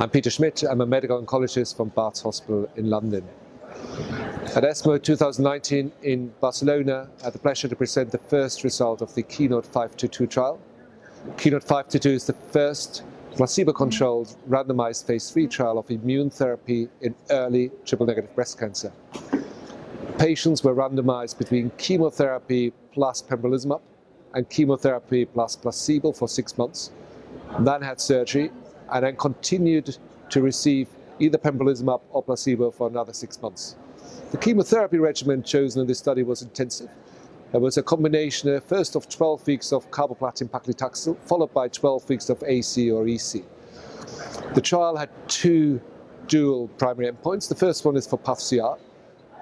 I'm Peter Schmid. I'm a medical oncologist from Barts Hospital in London. At ESMO 2019 in Barcelona, I had the pleasure to present the first result of the Keynote 522 trial. Keynote 522 is the first placebo-controlled randomized phase 3 trial of immune therapy in early triple-negative breast cancer. Patients were randomized between chemotherapy plus pembrolizumab and chemotherapy plus placebo for six months, then had surgery, and then continued to receive either pembrolizumab or placebo for another six months. The chemotherapy regimen chosen in this study was intensive. There was a combination uh, first of 12 weeks of carboplatin paclitaxel, followed by 12 weeks of AC or EC. The trial had two dual primary endpoints. The first one is for PATH-CR.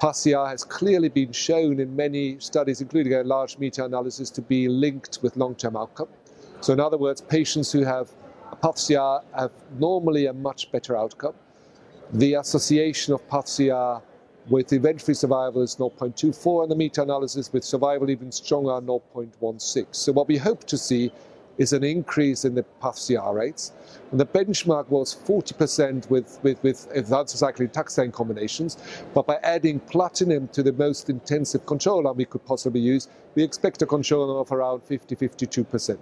PATH-CR has clearly been shown in many studies, including a large meta-analysis, to be linked with long-term outcome. So in other words, patients who have PATH-CR have normally a much better outcome. The association of PATH-CR with event-free survival is 0.24 and the meta-analysis with survival even stronger 0.16. So what we hope to see is an increase in the PATH-CR rates. And the benchmark was 40% with, with, with cycling taxane combinations, but by adding platinum to the most intensive control arm we could possibly use, we expect a control arm of around 50, 52%.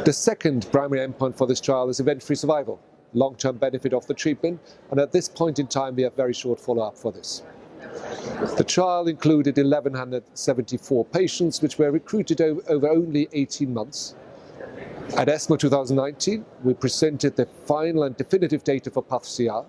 The second primary endpoint for this trial is event-free survival, long-term benefit of the treatment, and at this point in time we have very short follow-up for this. The trial included 1,174 patients which were recruited over only 18 months. At ESMO 2019, we presented the final and definitive data for PATH-CR,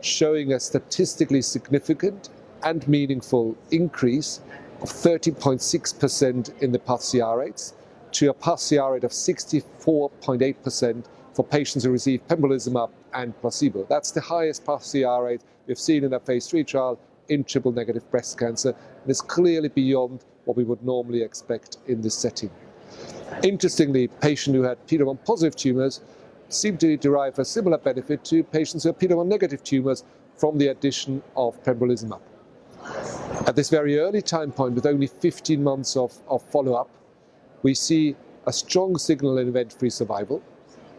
showing a statistically significant and meaningful increase of 30.6% in the PATH-CR rates to a PATH-CR rate of 64.8% for patients who receive pembrolizumab and placebo. That's the highest PATH-CR rate we've seen in a phase 3 trial in triple-negative breast cancer, and it's clearly beyond what we would normally expect in this setting. Interestingly, patients who had PD-1 positive tumors seem to derive a similar benefit to patients who have PD-1 negative tumors from the addition of pembrolizumab. At this very early time point, with only 15 months of, of follow-up, we see a strong signal in event-free survival.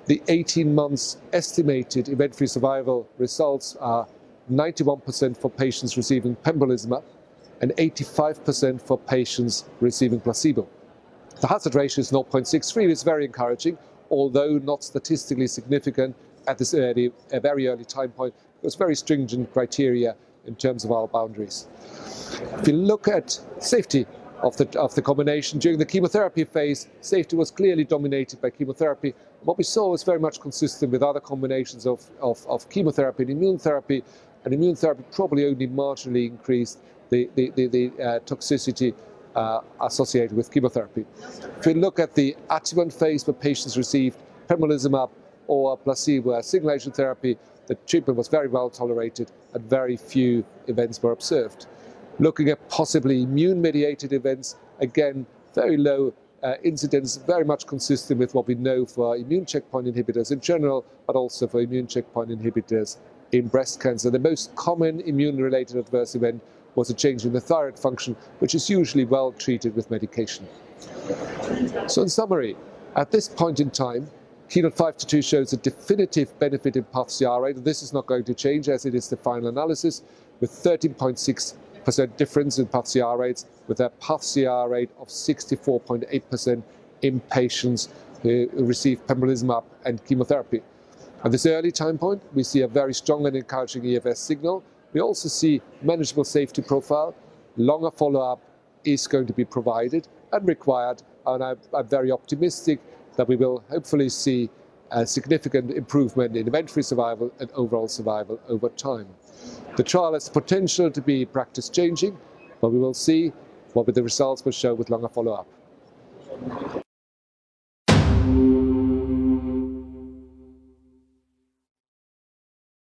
The 18 months estimated event-free survival results are 91% for patients receiving pembrolizumab and 85% for patients receiving placebo. The hazard ratio is 0.63, which is very encouraging, although not statistically significant at this early, a very early time point. There's very stringent criteria in terms of our boundaries. If you look at safety, of the, of the combination. During the chemotherapy phase, safety was clearly dominated by chemotherapy. What we saw was very much consistent with other combinations of, of, of chemotherapy and immune therapy, and immune therapy probably only marginally increased the, the, the, the uh, toxicity uh, associated with chemotherapy. If we look at the adjuvant phase where patients received pembrolizumab or placebo as single agent therapy, the treatment was very well tolerated and very few events were observed looking at possibly immune-mediated events, again, very low uh, incidence, very much consistent with what we know for immune checkpoint inhibitors in general, but also for immune checkpoint inhibitors in breast cancer. The most common immune-related adverse event was a change in the thyroid function, which is usually well treated with medication. So in summary, at this point in time, Keynote 522 shows a definitive benefit in PATH-CR rate, and this is not going to change as it is the final analysis, with 13.6 percent difference in PATH-CR rates with a PATH-CR rate of 64.8% in patients who receive pembrolizumab and chemotherapy. At this early time point, we see a very strong and encouraging EFS signal. We also see manageable safety profile. Longer follow-up is going to be provided and required, and I'm, I'm very optimistic that we will hopefully see a significant improvement in event-free survival and overall survival over time. The trial has potential to be practice changing, but we will see what the results will show with longer follow-up.